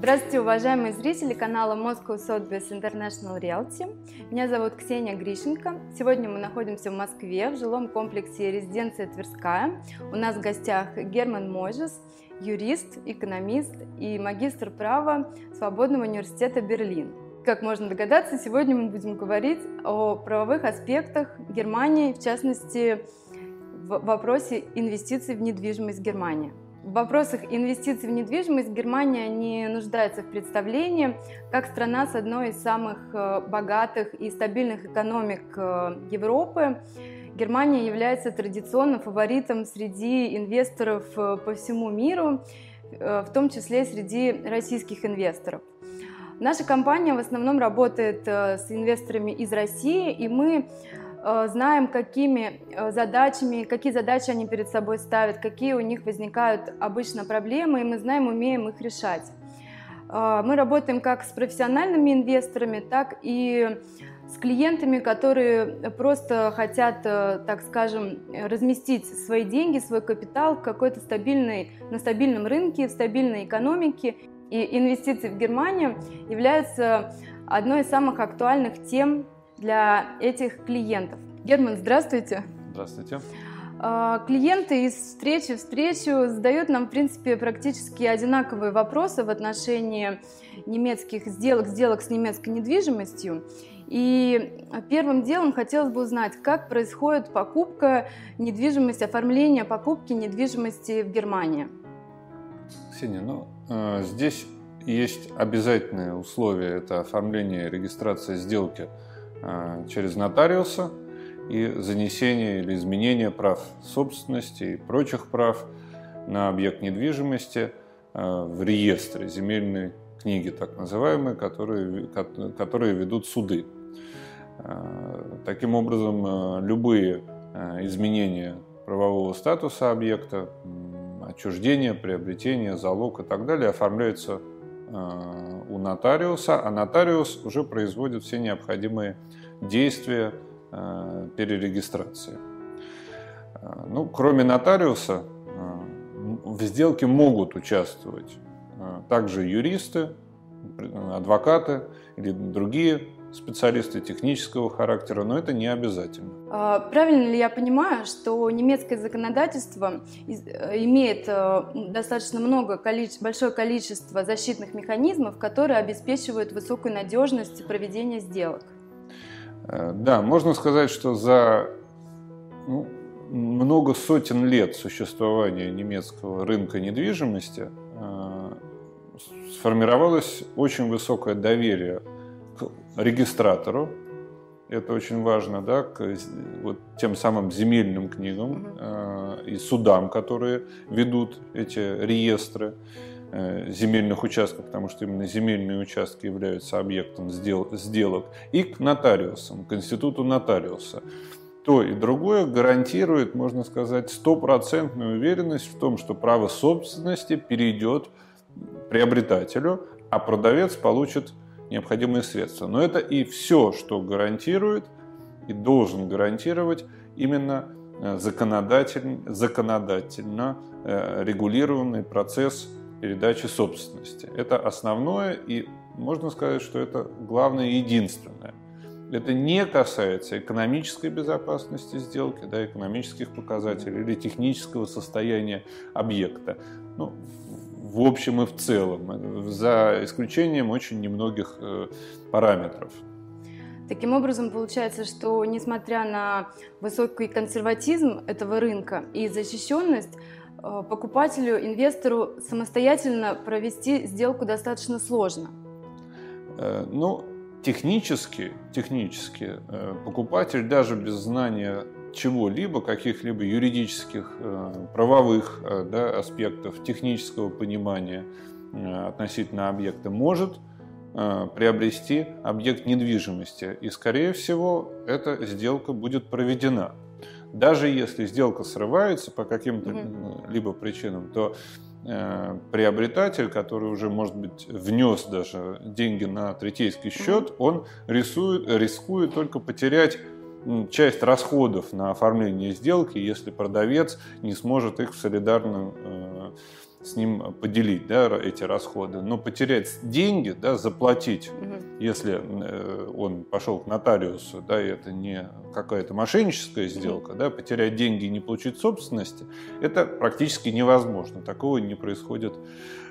Здравствуйте, уважаемые зрители канала Moscow Sotheby's International Realty. Меня зовут Ксения Грищенко. Сегодня мы находимся в Москве, в жилом комплексе «Резиденция Тверская». У нас в гостях Герман Можес, юрист, экономист и магистр права Свободного университета Берлин. Как можно догадаться, сегодня мы будем говорить о правовых аспектах Германии, в частности, в вопросе инвестиций в недвижимость Германии. В вопросах инвестиций в недвижимость Германия не нуждается в представлении как страна с одной из самых э, богатых и стабильных экономик э, Европы. Германия является традиционным фаворитом среди инвесторов э, по всему миру, в том числе среди российских инвесторов. Наша компания в основном работает с инвесторами из России, и мы знаем, какими э, задачами, какие задачи они перед собой ставят, какие у них возникают обычно проблемы, и мы знаем, умеем их решать. Э, мы работаем как с профессиональными инвесторами, так и с клиентами, которые просто хотят, так скажем, разместить свои деньги, свой капитал в какой-то стабильной, на стабильном рынке, в стабильной экономике. И инвестиции в Германию являются одной из самых актуальных тем для этих клиентов. Герман, здравствуйте. Здравствуйте. А, клиенты из встречи в встречу задают нам, в принципе, практически одинаковые вопросы в отношении немецких сделок, сделок с немецкой недвижимостью. И первым делом хотелось бы узнать, как происходит покупка недвижимости, оформление покупки недвижимости в Германии. Ксения, ну, э, здесь есть обязательные условия, это оформление регистрация сделки – через нотариуса и занесение или изменение прав собственности и прочих прав на объект недвижимости э, в реестре земельной книги, так называемые, которые, которые ведут суды. Э, таким образом, любые изменения правового статуса объекта, отчуждение, приобретение, залог и так далее оформляются у нотариуса, а нотариус уже производит все необходимые действия э, перерегистрации. Э, ну, кроме нотариуса, э, в сделке могут участвовать также юристы, адвокаты или другие специалисты технического характера, но это не обязательно. А, правильно ли я понимаю, что немецкое законодательство имеет достаточно много, большое количество защитных механизмов, которые обеспечивают высокую надежность проведения сделок? Э, да, можно сказать, что за ну, много сотен лет существования немецкого рынка недвижимости э, сформировалось очень высокое доверие к регистратору, это очень важно, да, к вот тем самым земельным книгам э, и судам, которые ведут эти реестры. Э, земельных участков, потому что именно земельные участки являются объектом сделок, и к нотариусам, к институту нотариуса. То и другое гарантирует, можно сказать, стопроцентную уверенность в том, что право собственности перейдет приобретателю, а продавец получит необходимые средства. Но это и все, что гарантирует и должен гарантировать именно э, законодательно, законодательно э, регулированный процесс передачи собственности. Это основное и можно сказать, что это главное и единственное. Это не касается экономической безопасности сделки, да, экономических показателей или технического состояния объекта. Ну, в общем и в целом, за исключением очень немногих э, параметров. Таким образом, получается, что несмотря на высокий консерватизм этого рынка и защищенность, Э, покупателю, инвестору самостоятельно провести сделку достаточно сложно? Э, ну, технически, технически э, покупатель даже без знания чего-либо, каких-либо юридических, правовых да, аспектов, технического понимания относительно объекта, может приобрести объект недвижимости. И, скорее всего, эта сделка будет проведена. Даже если сделка срывается по каким-то угу. либо причинам, то э, приобретатель, который уже, может быть, внес даже деньги на третейский счет, он рисует, рискует только потерять часть расходов на оформление сделки, если продавец не сможет их в солидарном э, с ним поделить да, эти расходы. Но потерять деньги, да, заплатить, угу. если э, он пошел к нотариусу, да, и это не какая-то мошенническая сделка, угу. да, потерять деньги и не получить собственности, это практически невозможно. Такого не происходит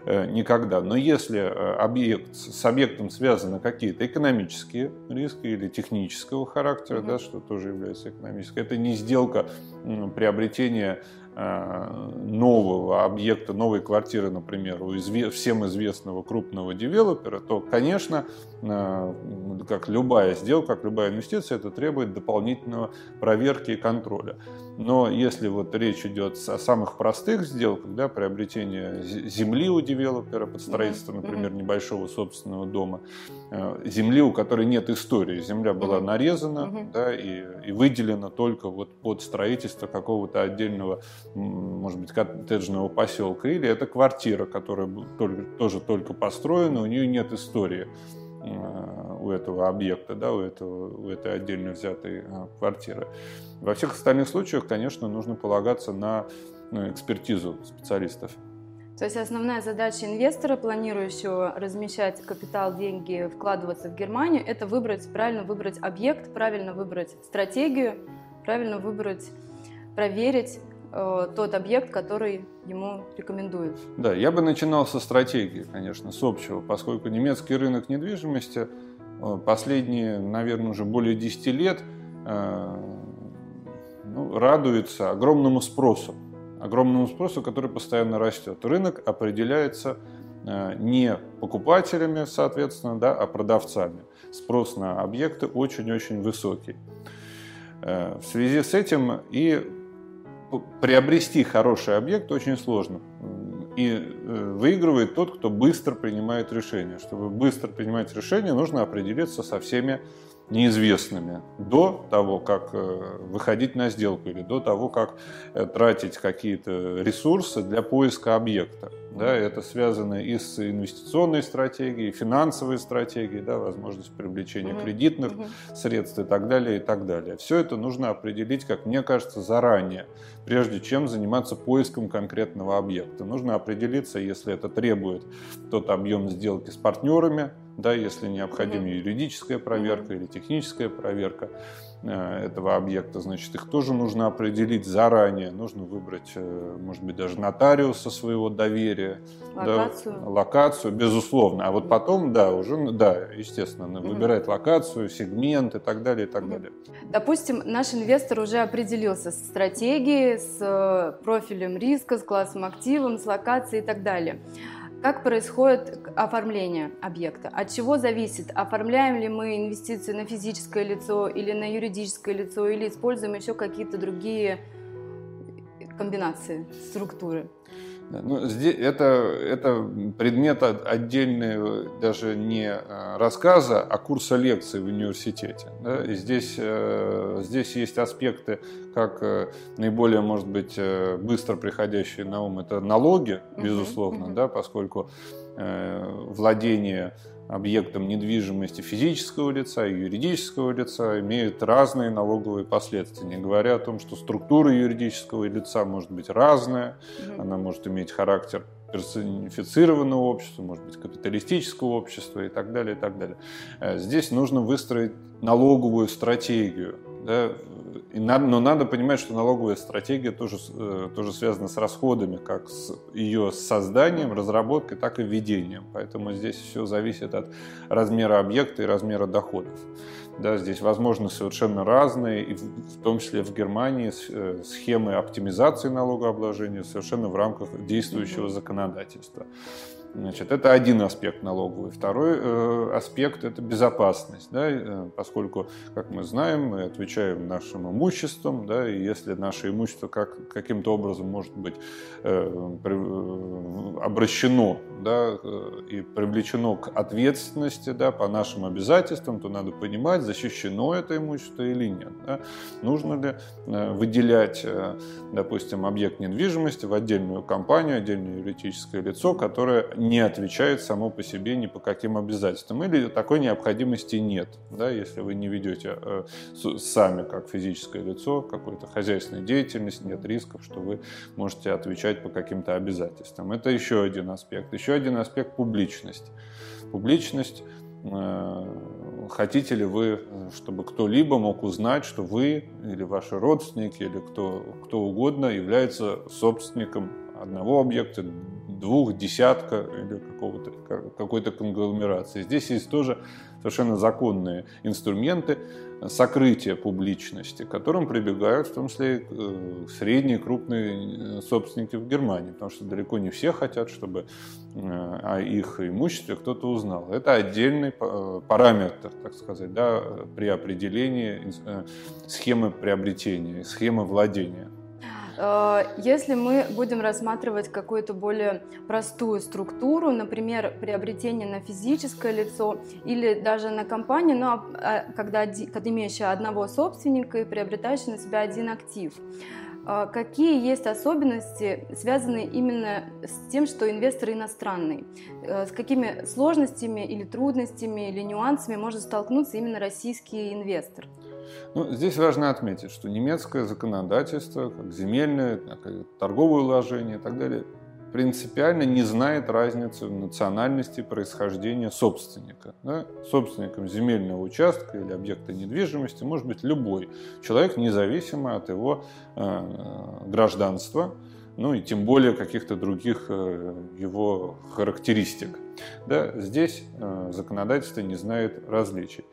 э, никогда. Но если э, объект, с объектом связаны какие-то экономические риски или технического характера, угу. да, что тоже является экономической, это не сделка приобретения Э, нового объекта, новой квартиры, например, у всем известного крупного девелопера, то, конечно, э, как любая сделка, как любая инвестиция, это требует дополнительного проверки и контроля. Но если вот речь идет о самых простых сделках, да, приобретение земли у девелопера под строительство, например, небольшого собственного дома, э, земли, у которой нет истории, земля была нарезана да, и, и выделена только вот под строительство какого-то отдельного может быть, коттеджного поселка, или это квартира, которая тоже только построена, у нее нет истории у этого объекта, да, у, этого, у этой отдельно взятой э, квартиры. Во всех остальных случаях, конечно, нужно полагаться на ну, экспертизу специалистов. То есть основная задача инвестора, планирующего размещать капитал, деньги, вкладываться в Германию, это выбрать, правильно выбрать объект, правильно выбрать стратегию, правильно выбрать, проверить Э, тот объект, который ему рекомендуют. Да, я бы начинал со стратегии, конечно, с общего, поскольку немецкий рынок недвижимости э, последние, наверное, уже более 10 лет э, ну, радуется огромному спросу, огромному спросу, который постоянно растет. Рынок определяется не покупателями, соответственно, да, а продавцами. Спрос на объекты очень-очень высокий. В связи с этим и приобрести хороший объект очень сложно. И э, выигрывает тот, кто быстро принимает решение. Чтобы быстро принимать решение, нужно определиться со всеми неизвестными до того, как э, выходить на сделку или до того, как э, тратить какие-то ресурсы для поиска объекта. Да, это связано и с инвестиционной стратегией, финансовой стратегией, да, возможность привлечения угу. кредитных угу. средств и так далее, и так далее. Все это нужно определить, как мне кажется, заранее, прежде чем заниматься поиском конкретного объекта. Нужно определиться, если это требует тот объем сделки с партнерами, да, если необходима mm-hmm. юридическая проверка mm-hmm. или техническая проверка э, этого объекта, значит, их тоже нужно определить заранее. Нужно выбрать, э, может быть, даже нотариуса своего доверия. Локацию. Да, локацию, безусловно. А вот потом, да, уже, да, естественно, mm-hmm. выбирает локацию, сегмент и так далее, и так далее. Допустим, наш инвестор уже определился с стратегией, с э, профилем риска, с классом активом, с локацией и так далее. Как происходит оформление объекта? От чего зависит, оформляем ли мы инвестицию на физическое лицо или на юридическое лицо, или используем еще какие-то другие комбинации, структуры? Ну, здесь, это, это предмет отдельный даже не э, рассказа, а курса лекций в университете. Да? И здесь, э, здесь есть аспекты, как э, наиболее, может быть, быстро приходящие на ум, это налоги, безусловно, uh-huh. Да, поскольку владение объектом недвижимости физического лица и юридического лица имеют разные налоговые последствия, не говоря о том, что структура юридического лица может быть разная, mm-hmm. она может иметь характер персонифицированного общества, может быть, капиталистического общества и так далее, и так далее. Э, здесь нужно выстроить налоговую стратегию, да, и надо, но надо понимать, что налоговая стратегия тоже, э, тоже связана с расходами, как с ее созданием, разработкой, так и введением. Поэтому здесь все зависит от размера объекта и размера доходов. Да, здесь возможны совершенно разные, и в том числе в Германии, э, схемы оптимизации налогообложения совершенно в рамках действующего законодательства. Значит, это один аспект налоговый. Второй э, аспект – это безопасность, да, э, поскольку, как мы знаем, мы отвечаем нашим имуществом, да, и если наше имущество как, каким-то образом может быть э, при, э, обращено да, э, и привлечено к ответственности да, по нашим обязательствам, то надо понимать, защищено это имущество или нет. Да. Нужно ли э, выделять, э, допустим, объект недвижимости в отдельную компанию, отдельное юридическое лицо, которое не отвечает само по себе ни по каким обязательствам. Или такой необходимости нет, да, если вы не ведете э, сами, как физическое лицо, какой-то хозяйственной деятельности, нет рисков, что вы можете отвечать по каким-то обязательствам. Это еще один аспект. Еще один аспект – публичность. Публичность э, хотите ли вы, чтобы кто-либо мог узнать, что вы или ваши родственники или кто, кто угодно является собственником одного объекта, двух, десятка или какого-то, какой-то конгломерации. Здесь есть тоже совершенно законные инструменты сокрытия публичности, к которым прибегают в том числе э, средние крупные э, собственники в Германии, потому что далеко не все хотят, чтобы э, о их имуществе кто-то узнал. Это отдельный параметр, так сказать, да, при определении схемы приобретения, схемы владения. Э, если мы будем рассматривать какую-то более простую структуру, например, приобретение на физическое лицо или даже на компанию, но а, когда, когда имеющая одного собственника и приобретающая на себя один актив, э, Какие есть особенности, связанные именно с тем, что инвестор иностранный? Э, с какими сложностями или трудностями или нюансами может столкнуться именно российский инвестор? Ну, здесь важно отметить, что немецкое законодательство, как земельное, как торговое уложение и так далее, принципиально не знает разницы в национальности происхождения собственника. Да? Собственником земельного участка или объекта недвижимости может быть любой человек, независимо от его э, гражданства, ну и тем более каких-то других э, его характеристик. Да? Здесь э, законодательство не знает различий.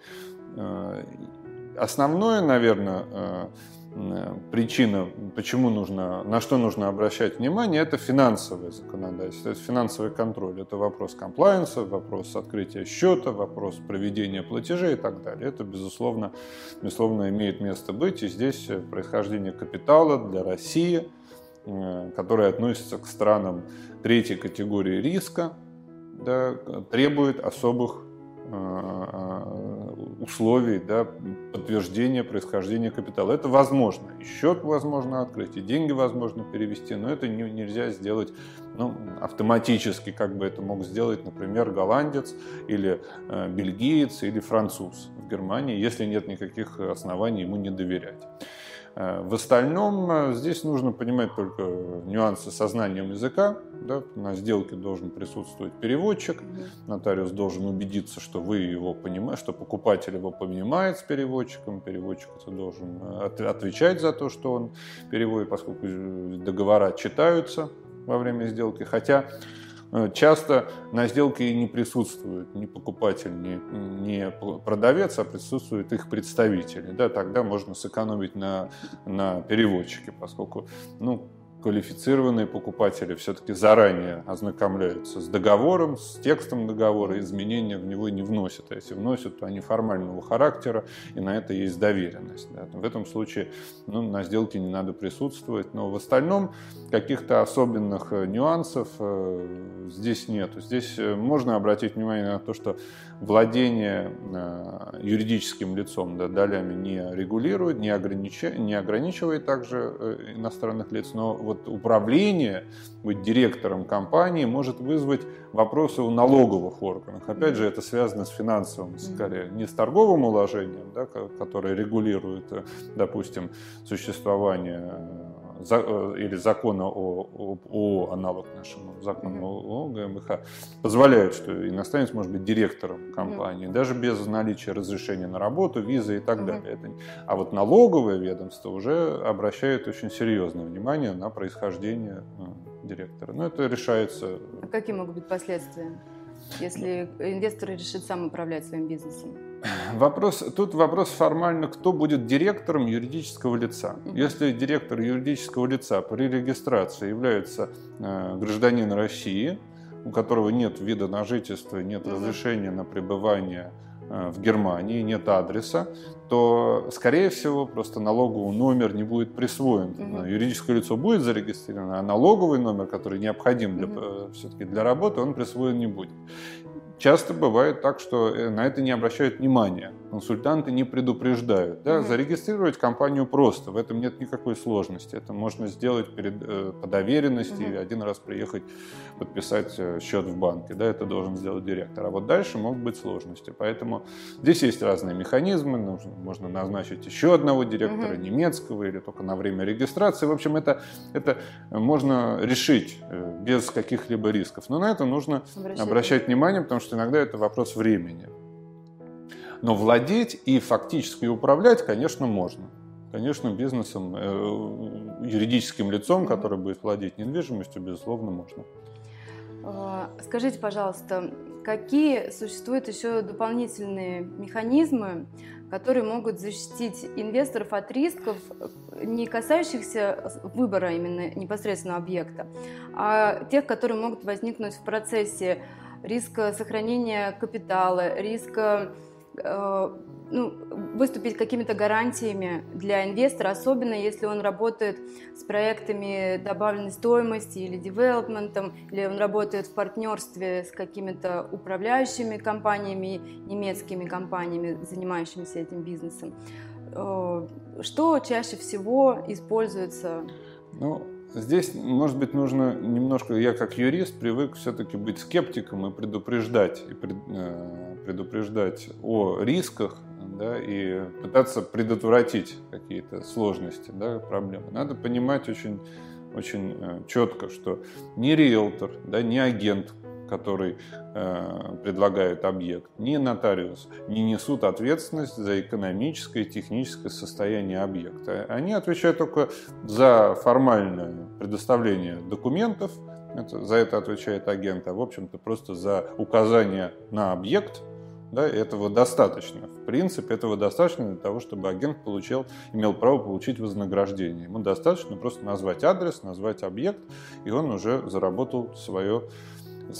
Э, Основное, наверное, э, э, причина, почему нужно, на что нужно обращать внимание, это финансовое законодательство, это финансовый контроль. Это вопрос комплайенса, вопрос открытия счета, вопрос проведения платежей и так далее. Это, безусловно, безусловно имеет место быть. И здесь происхождение капитала для России, э, которая относится к странам третьей категории риска, да, требует особых условий да, подтверждения происхождения капитала. Это возможно. И счет возможно открыть, и деньги возможно перевести, но это не, нельзя сделать ну, автоматически, как бы это мог сделать, например, голландец или э, бельгиец или француз в Германии, если нет никаких оснований ему не доверять. Э, в остальном э, здесь нужно понимать только нюансы со знанием языка. Да? На сделке должен присутствовать переводчик. Нотариус должен убедиться, что вы его понимаете, что покупатель его понимает с переводчиком. Переводчик это должен э, отвечать за то, что он переводит, поскольку договора читаются во время сделки. Хотя часто на сделке не присутствует ни покупатель, ни, ни продавец, а присутствуют их представители. Да, тогда можно сэкономить на, на переводчике, поскольку ну, квалифицированные покупатели все-таки заранее ознакомляются с договором, с текстом договора, изменения в него не вносят. А если вносят, то они формального характера, и на это есть доверенность. Да. В этом случае ну, на сделке не надо присутствовать, но в остальном каких-то особенных э, нюансов э, здесь нет. Здесь э, можно обратить внимание на то, что владение юридическим лицом да, долями не регулирует, не, ограничивает, не ограничивает также иностранных лиц, но вот вот управление, быть директором компании может вызвать вопросы у налоговых органов. Опять же, это связано с финансовым, скорее, не с торговым уложением, да, которое регулирует, э, допустим, существование Э, или закона о, о, о аналог нашему закону о, о ГМХ, позволяют, что иностранец может быть директором компании, даже без наличия разрешения на работу, визы и так далее. Это, а вот налоговое ведомство уже обращает очень серьезное внимание на происхождение э, директора. Но это решается. А какие могут быть последствия, если инвестор решит сам управлять своим бизнесом? Вопрос, тут вопрос формально, кто будет директором юридического лица. Если директор юридического лица при регистрации является э, гражданин России, у которого нет вида на жительство, нет разрешения на пребывание э, в Германии, нет адреса, то, скорее всего, просто налоговый номер не будет присвоен. Угу. Юридическое лицо будет зарегистрировано, а налоговый номер, который необходим для, угу. все-таки для работы, он присвоен не будет часто бывает так, что э, на это не обращают внимания. Консультанты не предупреждают. Да? Mm-hmm. Зарегистрировать компанию просто, в этом нет никакой сложности. Это можно сделать перед, э, по доверенности mm-hmm. один раз приехать подписать э, счет в банке. Да? Это должен сделать директор. А вот дальше могут быть сложности. Поэтому здесь есть разные механизмы. Нужно, можно назначить еще одного директора mm-hmm. немецкого или только на время регистрации. В общем, это, это можно решить без каких-либо рисков. Но на это нужно обращать, обращать внимание, потому что иногда это вопрос времени. Но владеть и фактически управлять, конечно, можно. Конечно, бизнесом, э, юридическим лицом, который будет владеть недвижимостью, безусловно, можно. А, скажите, пожалуйста, какие существуют еще дополнительные механизмы, которые могут защитить инвесторов от рисков, не касающихся выбора именно непосредственно объекта, а тех, которые могут возникнуть в процессе риска сохранения капитала, риска э, ну, выступить какими-то гарантиями для инвестора, особенно если он работает с проектами добавленной стоимости или девелопментом, или он работает в партнерстве с какими-то управляющими компаниями, немецкими компаниями, занимающимися этим бизнесом. Э, что чаще всего используется? Ну, Здесь, может быть, нужно немножко, я как юрист привык все-таки быть скептиком и предупреждать, и э, предупреждать о рисках, да, и пытаться предотвратить какие-то сложности, да, проблемы. Надо понимать очень, очень э, четко, что ни риэлтор, да, ни агент, который э, предлагает объект, ни нотариус не несут ответственность за экономическое и техническое состояние объекта. Они отвечают только за формальное предоставление документов, это, за это отвечает агент, а в общем-то просто за указание на объект, да, этого достаточно. В принципе, этого достаточно для того, чтобы агент получил, имел право получить вознаграждение. Ему достаточно просто назвать адрес, назвать объект, и он уже заработал свое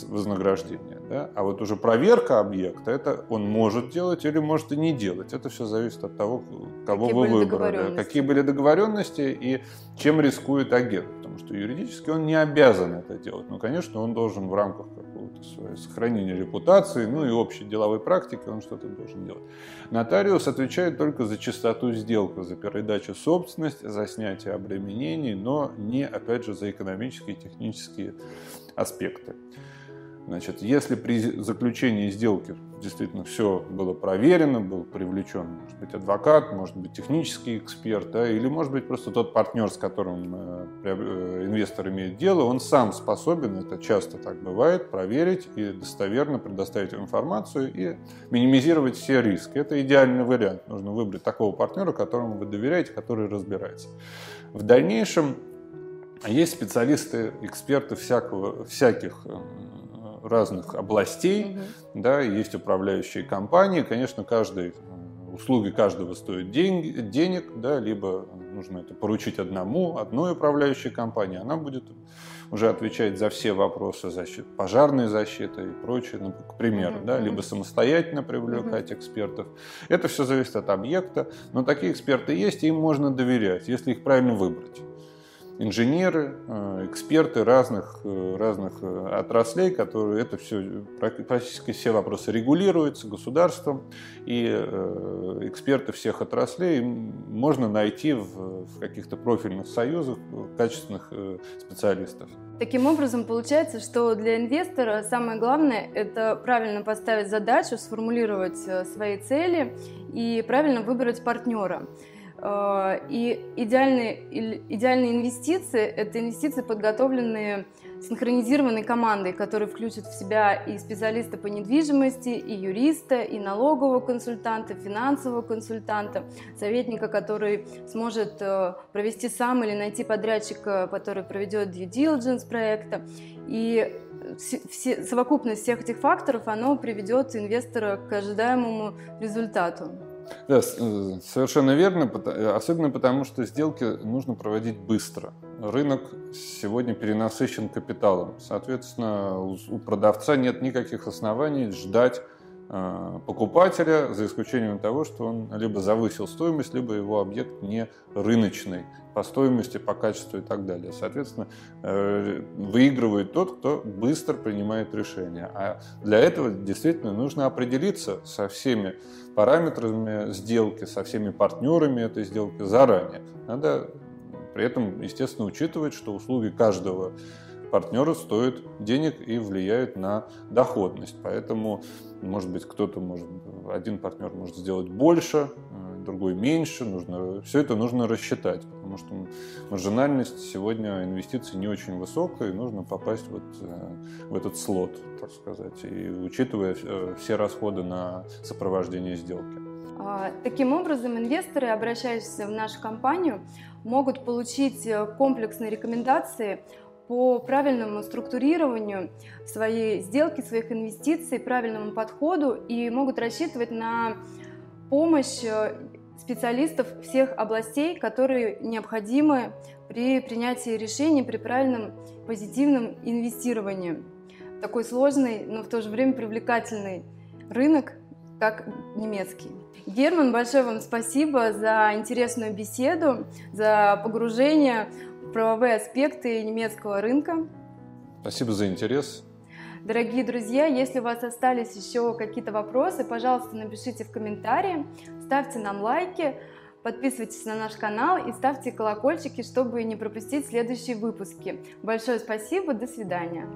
вознаграждения. Да? А вот уже проверка объекта, это он может делать или может и не делать. Это все зависит от того, кого какие вы выбрали, какие были договоренности и чем рискует агент. Потому что юридически он не обязан это делать. Но, конечно, он должен в рамках какого-то своего сохранения репутации, ну и общей деловой практики, он что-то должен делать. Нотариус отвечает только за чистоту сделки, за передачу собственности, за снятие обременений, но не, опять же, за экономические и технические аспекты. Значит, если при заключении сделки действительно все было проверено, был привлечен, может быть, адвокат, может быть, технический эксперт, да, или, может быть, просто тот партнер, с которым э, э, инвестор имеет дело, он сам способен, это часто так бывает, проверить и достоверно предоставить информацию и минимизировать все риски. Это идеальный вариант. Нужно выбрать такого партнера, которому вы доверяете, который разбирается. В дальнейшем есть специалисты, эксперты всякого, всяких э, разных областей, угу. да, есть управляющие компании. Конечно, каждый, услуги каждого стоят день, денег, да, либо нужно это поручить одному, одной управляющей компании, она будет уже отвечать за все вопросы защиты, пожарной защиты и прочее, ну, к примеру, да, либо самостоятельно привлекать экспертов. Это все зависит от объекта, но такие эксперты есть, и им можно доверять, если их правильно выбрать инженеры, э, эксперты разных, э, разных э, отраслей, которые это все, практически все вопросы регулируются государством, и эксперты всех отраслей можно найти в, в каких-то профильных союзах качественных специалистов. Таким образом, получается, что для инвестора самое главное – это правильно поставить задачу, сформулировать свои цели и правильно выбрать партнера. Э, и идеальные, идеальные инвестиции – это инвестиции, подготовленные синхронизированной командой, которая включит в себя и специалиста по недвижимости, и юриста, и налогового консультанта, финансового консультанта, советника, который сможет э, провести сам или найти подрядчика, который проведет due diligence проекта. И все, совокупность всех этих факторов, оно приведет инвестора к ожидаемому результату. Да, э, совершенно верно, особенно потому, что сделки нужно проводить быстро. Рынок сегодня перенасыщен капиталом. Соответственно, у продавца нет никаких оснований ждать Э, покупателя, за исключением того, что он либо завысил стоимость, либо его объект не рыночный по стоимости, по качеству и так далее. Соответственно, э, выигрывает тот, кто быстро принимает решение. А для этого действительно нужно определиться со всеми параметрами сделки, со всеми партнерами этой сделки заранее. Надо при этом, естественно, учитывать, что услуги каждого партнеры стоят денег и влияют на доходность. Поэтому, может быть, кто-то может, один партнер может сделать больше, э, другой меньше. Нужно, все это нужно рассчитать, потому что маржинальность сегодня инвестиций не очень высокая, и нужно попасть вот э, в этот слот, так сказать, и учитывая э, все расходы на сопровождение сделки. А, таким образом, инвесторы, обращающиеся в нашу компанию, могут получить комплексные рекомендации по правильному структурированию своей сделки, своих инвестиций, правильному подходу и могут рассчитывать на помощь э, специалистов всех областей, которые необходимы при принятии решений, при правильном позитивном инвестировании. Такой сложный, но в то же время привлекательный рынок, как немецкий. Герман, большое вам спасибо за интересную беседу, за погружение правовые аспекты немецкого рынка. Спасибо за интерес. Дорогие друзья, если у вас остались еще какие-то вопросы, пожалуйста, напишите в комментарии, ставьте нам лайки, подписывайтесь на наш канал и ставьте колокольчики, чтобы не пропустить следующие выпуски. Большое спасибо, до свидания.